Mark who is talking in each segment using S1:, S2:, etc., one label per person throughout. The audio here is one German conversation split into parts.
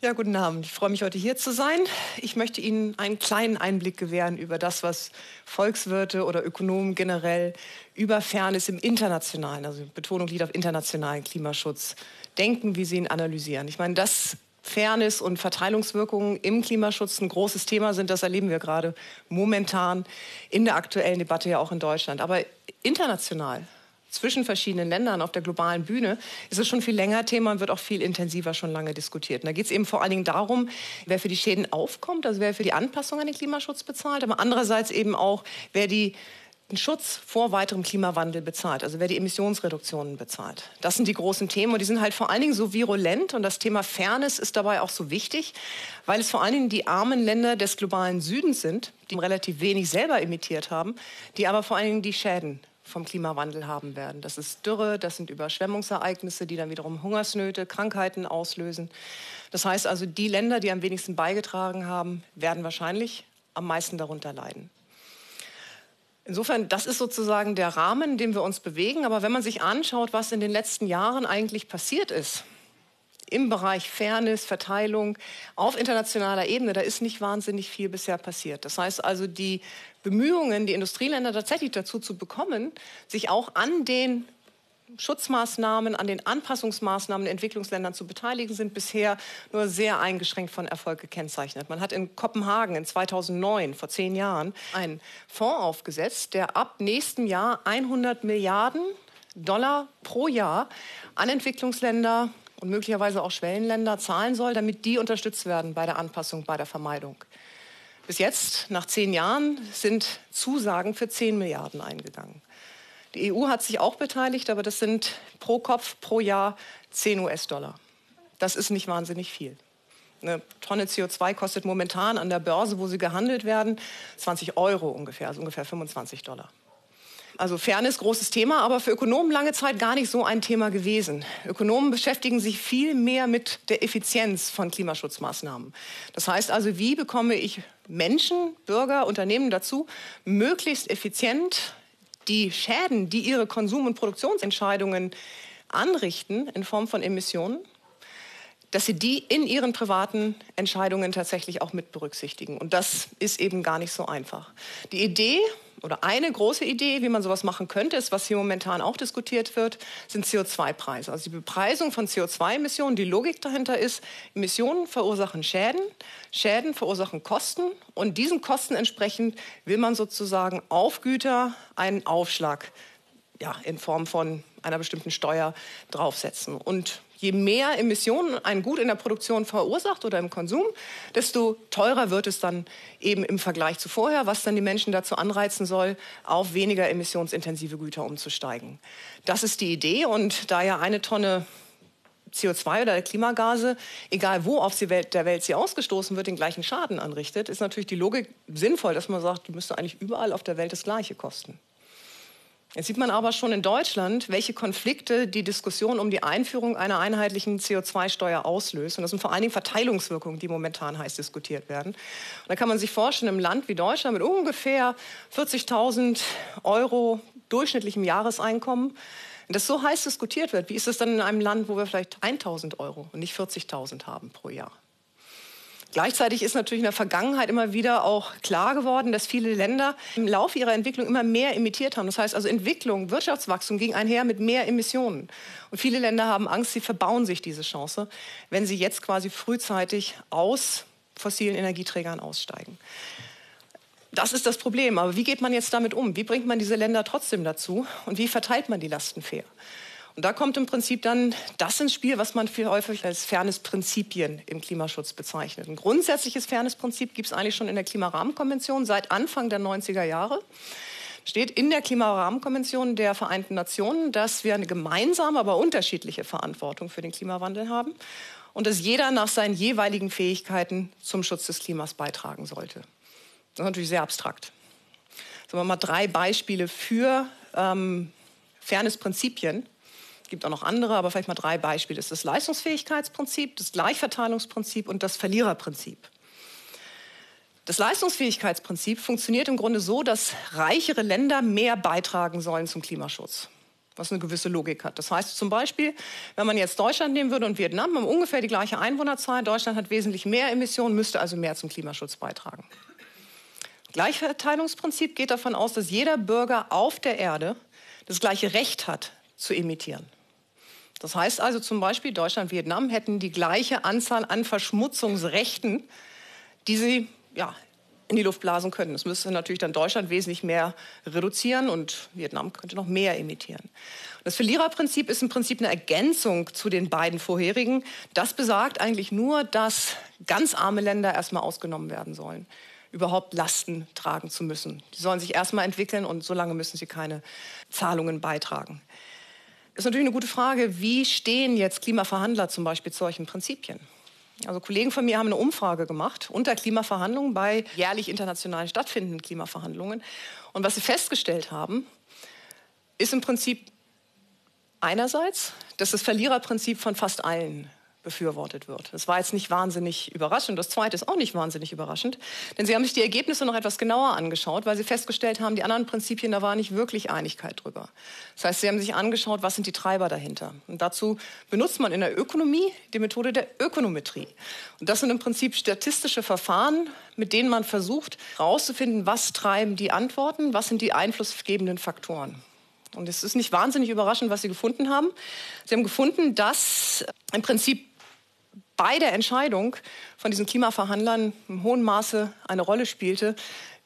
S1: Ja, guten Abend. Ich freue mich, heute hier zu sein. Ich möchte Ihnen einen kleinen Einblick gewähren über das, was Volkswirte oder Ökonomen generell über Fairness im internationalen, also Betonung liegt auf internationalen Klimaschutz, denken, wie sie ihn analysieren. Ich meine, dass Fairness und Verteilungswirkungen im Klimaschutz ein großes Thema sind, das erleben wir gerade momentan in der aktuellen Debatte ja auch in Deutschland. Aber international zwischen verschiedenen Ländern auf der globalen Bühne ist es schon viel länger Thema und wird auch viel intensiver schon lange diskutiert. Und da geht es eben vor allen Dingen darum, wer für die Schäden aufkommt, also wer für die Anpassung an den Klimaschutz bezahlt, aber andererseits eben auch, wer die den Schutz vor weiterem Klimawandel bezahlt, also wer die Emissionsreduktionen bezahlt. Das sind die großen Themen und die sind halt vor allen Dingen so virulent und das Thema Fairness ist dabei auch so wichtig, weil es vor allen Dingen die armen Länder des globalen Südens sind, die relativ wenig selber emittiert haben, die aber vor allen Dingen die Schäden vom Klimawandel haben werden. Das ist Dürre, das sind Überschwemmungsereignisse, die dann wiederum Hungersnöte, Krankheiten auslösen. Das heißt also, die Länder, die am wenigsten beigetragen haben, werden wahrscheinlich am meisten darunter leiden. Insofern, das ist sozusagen der Rahmen, in dem wir uns bewegen. Aber wenn man sich anschaut, was in den letzten Jahren eigentlich passiert ist, im Bereich Fairness, Verteilung auf internationaler Ebene, da ist nicht wahnsinnig viel bisher passiert. Das heißt also, die Bemühungen, die Industrieländer tatsächlich dazu zu bekommen, sich auch an den Schutzmaßnahmen, an den Anpassungsmaßnahmen in Entwicklungsländern zu beteiligen, sind bisher nur sehr eingeschränkt von Erfolg gekennzeichnet. Man hat in Kopenhagen in 2009, vor zehn Jahren, einen Fonds aufgesetzt, der ab nächstem Jahr 100 Milliarden Dollar pro Jahr an Entwicklungsländer und möglicherweise auch Schwellenländer zahlen soll, damit die unterstützt werden bei der Anpassung, bei der Vermeidung. Bis jetzt, nach zehn Jahren, sind Zusagen für 10 Milliarden eingegangen. Die EU hat sich auch beteiligt, aber das sind pro Kopf pro Jahr 10 US-Dollar. Das ist nicht wahnsinnig viel. Eine Tonne CO2 kostet momentan an der Börse, wo sie gehandelt werden, 20 Euro ungefähr, also ungefähr 25 Dollar. Also Fairness, großes Thema, aber für Ökonomen lange Zeit gar nicht so ein Thema gewesen. Ökonomen beschäftigen sich viel mehr mit der Effizienz von Klimaschutzmaßnahmen. Das heißt also, wie bekomme ich Menschen, Bürger, Unternehmen dazu, möglichst effizient die Schäden, die ihre Konsum- und Produktionsentscheidungen anrichten in Form von Emissionen, dass sie die in ihren privaten Entscheidungen tatsächlich auch mit berücksichtigen. Und das ist eben gar nicht so einfach. Die Idee oder eine große Idee, wie man sowas machen könnte, ist, was hier momentan auch diskutiert wird, sind CO2-Preise. Also die Bepreisung von CO2-Emissionen. Die Logik dahinter ist, Emissionen verursachen Schäden, Schäden verursachen Kosten und diesen Kosten entsprechend will man sozusagen auf Güter einen Aufschlag ja, in Form von einer bestimmten Steuer draufsetzen. Und je mehr Emissionen ein Gut in der Produktion verursacht oder im Konsum, desto teurer wird es dann eben im Vergleich zu vorher, was dann die Menschen dazu anreizen soll, auf weniger emissionsintensive Güter umzusteigen. Das ist die Idee und da ja eine Tonne CO2 oder Klimagase, egal wo auf der Welt sie ausgestoßen wird, den gleichen Schaden anrichtet, ist natürlich die Logik sinnvoll, dass man sagt, die müsste eigentlich überall auf der Welt das Gleiche kosten. Jetzt sieht man aber schon in Deutschland, welche Konflikte die Diskussion um die Einführung einer einheitlichen CO2-Steuer auslöst. Und das sind vor allen Dingen Verteilungswirkungen, die momentan heiß diskutiert werden. Und da kann man sich vorstellen, im Land wie Deutschland mit ungefähr 40.000 Euro durchschnittlichem Jahreseinkommen, wenn das so heiß diskutiert wird, wie ist es dann in einem Land, wo wir vielleicht 1.000 Euro und nicht 40.000 haben pro Jahr? Gleichzeitig ist natürlich in der Vergangenheit immer wieder auch klar geworden, dass viele Länder im Laufe ihrer Entwicklung immer mehr emittiert haben. Das heißt also Entwicklung, Wirtschaftswachstum ging einher mit mehr Emissionen. Und viele Länder haben Angst, sie verbauen sich diese Chance, wenn sie jetzt quasi frühzeitig aus fossilen Energieträgern aussteigen. Das ist das Problem. Aber wie geht man jetzt damit um? Wie bringt man diese Länder trotzdem dazu? Und wie verteilt man die Lasten fair? Und da kommt im Prinzip dann das ins Spiel, was man viel häufig als Fairness-Prinzipien im Klimaschutz bezeichnet. Ein grundsätzliches Fairness-Prinzip gibt es eigentlich schon in der Klimarahmenkonvention seit Anfang der 90er Jahre steht in der Klimarahmenkonvention der Vereinten Nationen, dass wir eine gemeinsame, aber unterschiedliche Verantwortung für den Klimawandel haben und dass jeder nach seinen jeweiligen Fähigkeiten zum Schutz des Klimas beitragen sollte. Das ist natürlich sehr abstrakt. Sagen wir mal drei Beispiele für ähm, Fairness-Prinzipien, es gibt auch noch andere, aber vielleicht mal drei Beispiele. Das ist das Leistungsfähigkeitsprinzip, das Gleichverteilungsprinzip und das Verliererprinzip. Das Leistungsfähigkeitsprinzip funktioniert im Grunde so, dass reichere Länder mehr beitragen sollen zum Klimaschutz. was eine gewisse Logik hat. Das heißt zum Beispiel, wenn man jetzt Deutschland nehmen würde und Vietnam, haben ungefähr die gleiche Einwohnerzahl. Deutschland hat wesentlich mehr Emissionen, müsste also mehr zum Klimaschutz beitragen. Gleichverteilungsprinzip geht davon aus, dass jeder Bürger auf der Erde das gleiche Recht hat, zu emittieren. Das heißt also zum Beispiel, Deutschland und Vietnam hätten die gleiche Anzahl an Verschmutzungsrechten, die sie ja, in die Luft blasen können. Das müsste natürlich dann Deutschland wesentlich mehr reduzieren und Vietnam könnte noch mehr emittieren. Das Verliererprinzip ist im Prinzip eine Ergänzung zu den beiden vorherigen. Das besagt eigentlich nur, dass ganz arme Länder erstmal ausgenommen werden sollen, überhaupt Lasten tragen zu müssen. Die sollen sich erstmal entwickeln und solange müssen sie keine Zahlungen beitragen. Ist natürlich eine gute Frage, wie stehen jetzt Klimaverhandler zum Beispiel zu solchen Prinzipien? Also Kollegen von mir haben eine Umfrage gemacht unter Klimaverhandlungen bei jährlich international stattfindenden Klimaverhandlungen. Und was sie festgestellt haben, ist im Prinzip einerseits, dass das Verliererprinzip von fast allen befürwortet wird. Das war jetzt nicht wahnsinnig überraschend. Das Zweite ist auch nicht wahnsinnig überraschend, denn sie haben sich die Ergebnisse noch etwas genauer angeschaut, weil sie festgestellt haben, die anderen Prinzipien, da war nicht wirklich Einigkeit drüber. Das heißt, sie haben sich angeschaut, was sind die Treiber dahinter. Und dazu benutzt man in der Ökonomie die Methode der Ökonometrie. Und das sind im Prinzip statistische Verfahren, mit denen man versucht herauszufinden, was treiben die Antworten, was sind die einflussgebenden Faktoren. Und es ist nicht wahnsinnig überraschend, was Sie gefunden haben. Sie haben gefunden, dass im Prinzip bei der Entscheidung von diesen Klimaverhandlern im hohen Maße eine Rolle spielte,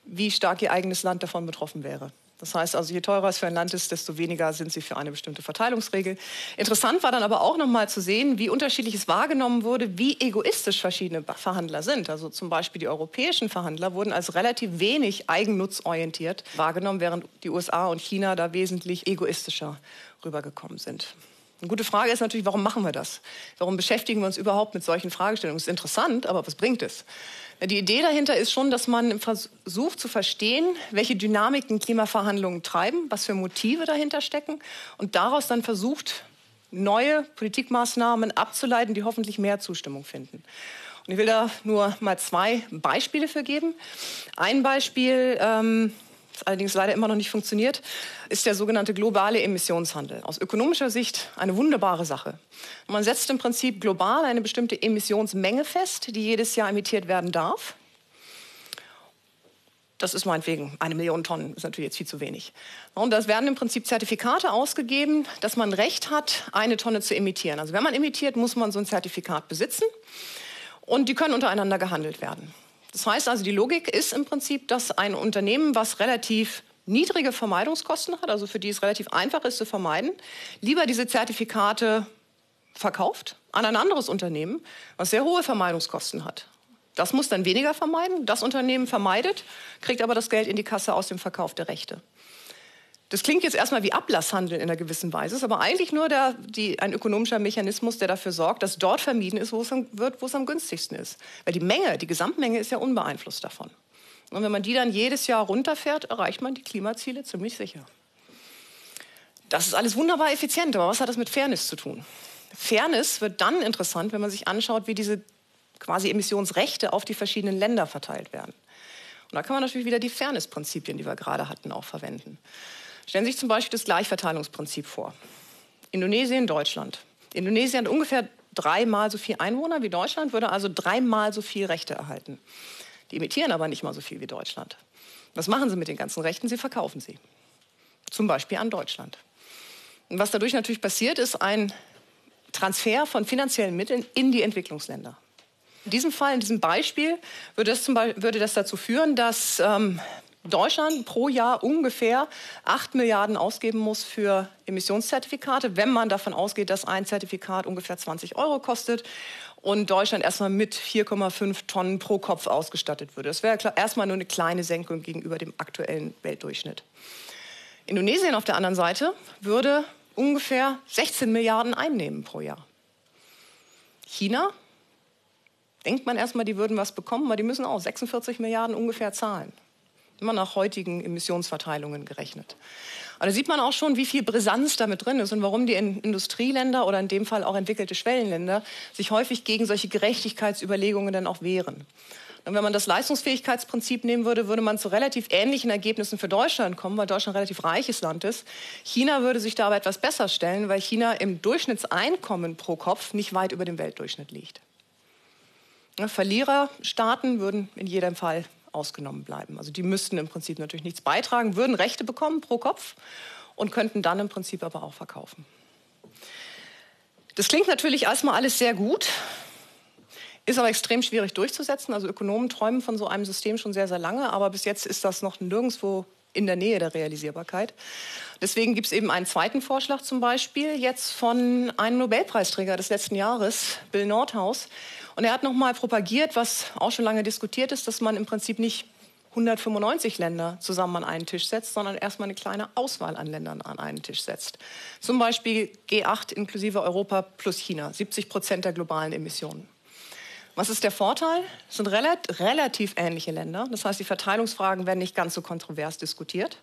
S1: wie stark ihr eigenes Land davon betroffen wäre. Das heißt also, je teurer es für ein Land ist, desto weniger sind sie für eine bestimmte Verteilungsregel. Interessant war dann aber auch noch mal zu sehen, wie unterschiedlich es wahrgenommen wurde, wie egoistisch verschiedene Verhandler sind. Also zum Beispiel die europäischen Verhandler wurden als relativ wenig eigennutzorientiert wahrgenommen, während die USA und China da wesentlich egoistischer rübergekommen sind. Eine gute Frage ist natürlich, warum machen wir das? Warum beschäftigen wir uns überhaupt mit solchen Fragestellungen? Es ist interessant, aber was bringt es? Die Idee dahinter ist schon, dass man versucht zu verstehen, welche Dynamiken Klimaverhandlungen treiben, was für Motive dahinter stecken und daraus dann versucht, neue Politikmaßnahmen abzuleiten, die hoffentlich mehr Zustimmung finden. Und ich will da nur mal zwei Beispiele für geben. Ein Beispiel, ähm, das allerdings leider immer noch nicht funktioniert, ist der sogenannte globale Emissionshandel. Aus ökonomischer Sicht eine wunderbare Sache. Man setzt im Prinzip global eine bestimmte Emissionsmenge fest, die jedes Jahr emittiert werden darf. Das ist meinetwegen eine Million Tonnen, ist natürlich jetzt viel zu wenig. Und das werden im Prinzip Zertifikate ausgegeben, dass man Recht hat, eine Tonne zu emittieren. Also wenn man emittiert, muss man so ein Zertifikat besitzen. Und die können untereinander gehandelt werden. Das heißt also, die Logik ist im Prinzip, dass ein Unternehmen, was relativ niedrige Vermeidungskosten hat, also für die es relativ einfach ist zu vermeiden, lieber diese Zertifikate verkauft an ein anderes Unternehmen, was sehr hohe Vermeidungskosten hat. Das muss dann weniger vermeiden. Das Unternehmen vermeidet, kriegt aber das Geld in die Kasse aus dem Verkauf der Rechte. Das klingt jetzt erstmal wie Ablasshandel in einer gewissen Weise, ist aber eigentlich nur der, die, ein ökonomischer Mechanismus, der dafür sorgt, dass dort vermieden ist, wo es am, wird, wo es am günstigsten ist. Weil die Menge, die Gesamtmenge ist ja unbeeinflusst davon. Und wenn man die dann jedes Jahr runterfährt, erreicht man die Klimaziele ziemlich sicher. Das ist alles wunderbar effizient, aber was hat das mit Fairness zu tun? Fairness wird dann interessant, wenn man sich anschaut, wie diese quasi Emissionsrechte auf die verschiedenen Länder verteilt werden. Und da kann man natürlich wieder die Fairness-Prinzipien, die wir gerade hatten, auch verwenden. Stellen Sie sich zum Beispiel das Gleichverteilungsprinzip vor. Indonesien, Deutschland. Indonesien hat ungefähr dreimal so viel Einwohner wie Deutschland, würde also dreimal so viel Rechte erhalten. Die emittieren aber nicht mal so viel wie Deutschland. Was machen sie mit den ganzen Rechten? Sie verkaufen sie. Zum Beispiel an Deutschland. Und was dadurch natürlich passiert, ist ein Transfer von finanziellen Mitteln in die Entwicklungsländer. In diesem Fall, in diesem Beispiel, würde das, Beispiel, würde das dazu führen, dass ähm, Deutschland pro Jahr ungefähr 8 Milliarden ausgeben muss für Emissionszertifikate, wenn man davon ausgeht, dass ein Zertifikat ungefähr 20 Euro kostet und Deutschland erstmal mit 4,5 Tonnen pro Kopf ausgestattet würde. Das wäre erstmal nur eine kleine Senkung gegenüber dem aktuellen Weltdurchschnitt. Indonesien auf der anderen Seite würde ungefähr 16 Milliarden einnehmen pro Jahr. China denkt man erstmal, die würden was bekommen, aber die müssen auch 46 Milliarden ungefähr zahlen immer nach heutigen Emissionsverteilungen gerechnet. Aber da sieht man auch schon, wie viel Brisanz damit drin ist und warum die Industrieländer oder in dem Fall auch entwickelte Schwellenländer sich häufig gegen solche Gerechtigkeitsüberlegungen dann auch wehren. Und wenn man das Leistungsfähigkeitsprinzip nehmen würde, würde man zu relativ ähnlichen Ergebnissen für Deutschland kommen, weil Deutschland ein relativ reiches Land ist. China würde sich da aber etwas besser stellen, weil China im Durchschnittseinkommen pro Kopf nicht weit über dem Weltdurchschnitt liegt. Verliererstaaten würden in jedem Fall ausgenommen bleiben. Also die müssten im Prinzip natürlich nichts beitragen, würden Rechte bekommen pro Kopf und könnten dann im Prinzip aber auch verkaufen. Das klingt natürlich erstmal alles sehr gut, ist aber extrem schwierig durchzusetzen. Also Ökonomen träumen von so einem System schon sehr, sehr lange, aber bis jetzt ist das noch nirgendwo in der Nähe der Realisierbarkeit. Deswegen gibt es eben einen zweiten Vorschlag zum Beispiel jetzt von einem Nobelpreisträger des letzten Jahres, Bill Nordhaus. Und er hat nochmal propagiert, was auch schon lange diskutiert ist, dass man im Prinzip nicht 195 Länder zusammen an einen Tisch setzt, sondern erstmal eine kleine Auswahl an Ländern an einen Tisch setzt. Zum Beispiel G8 inklusive Europa plus China, 70 Prozent der globalen Emissionen. Was ist der Vorteil? Es sind relativ ähnliche Länder. Das heißt, die Verteilungsfragen werden nicht ganz so kontrovers diskutiert.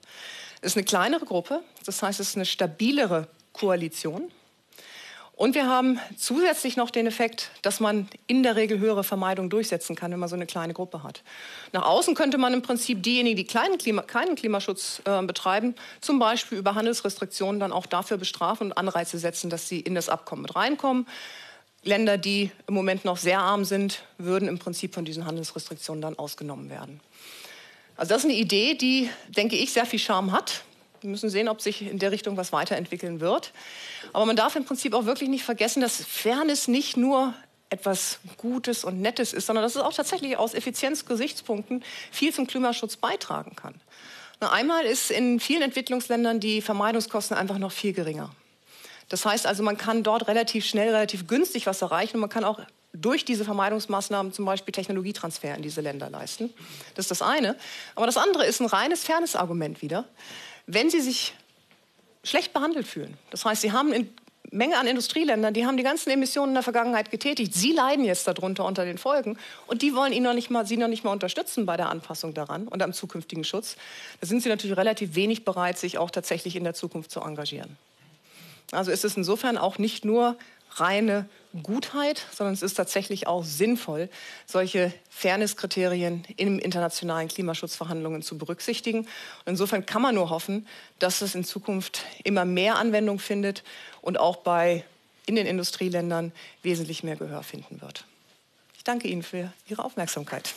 S1: Es ist eine kleinere Gruppe. Das heißt, es ist eine stabilere Koalition. Und wir haben zusätzlich noch den Effekt, dass man in der Regel höhere Vermeidung durchsetzen kann, wenn man so eine kleine Gruppe hat. Nach außen könnte man im Prinzip diejenigen, die kleinen Klima, keinen Klimaschutz äh, betreiben, zum Beispiel über Handelsrestriktionen dann auch dafür bestrafen und Anreize setzen, dass sie in das Abkommen mit reinkommen. Länder, die im Moment noch sehr arm sind, würden im Prinzip von diesen Handelsrestriktionen dann ausgenommen werden. Also das ist eine Idee, die, denke ich, sehr viel Charme hat. Wir müssen sehen, ob sich in der Richtung was weiterentwickeln wird. Aber man darf im Prinzip auch wirklich nicht vergessen, dass Fairness nicht nur etwas Gutes und Nettes ist, sondern dass es auch tatsächlich aus Effizienzgesichtspunkten viel zum Klimaschutz beitragen kann. Einmal ist in vielen Entwicklungsländern die Vermeidungskosten einfach noch viel geringer. Das heißt also, man kann dort relativ schnell, relativ günstig was erreichen und man kann auch durch diese Vermeidungsmaßnahmen zum Beispiel Technologietransfer in diese Länder leisten. Das ist das eine. Aber das andere ist ein reines Fairness-Argument wieder wenn sie sich schlecht behandelt fühlen. Das heißt, sie haben eine Menge an Industrieländern, die haben die ganzen Emissionen in der Vergangenheit getätigt. Sie leiden jetzt darunter unter den Folgen und die wollen ihn noch nicht mal, sie noch nicht mal unterstützen bei der Anpassung daran und am zukünftigen Schutz. Da sind sie natürlich relativ wenig bereit, sich auch tatsächlich in der Zukunft zu engagieren. Also ist es insofern auch nicht nur reine Gutheit, sondern es ist tatsächlich auch sinnvoll, solche Fairnesskriterien in internationalen Klimaschutzverhandlungen zu berücksichtigen. Und insofern kann man nur hoffen, dass es in Zukunft immer mehr Anwendung findet und auch bei in den Industrieländern wesentlich mehr Gehör finden wird. Ich danke Ihnen für Ihre Aufmerksamkeit.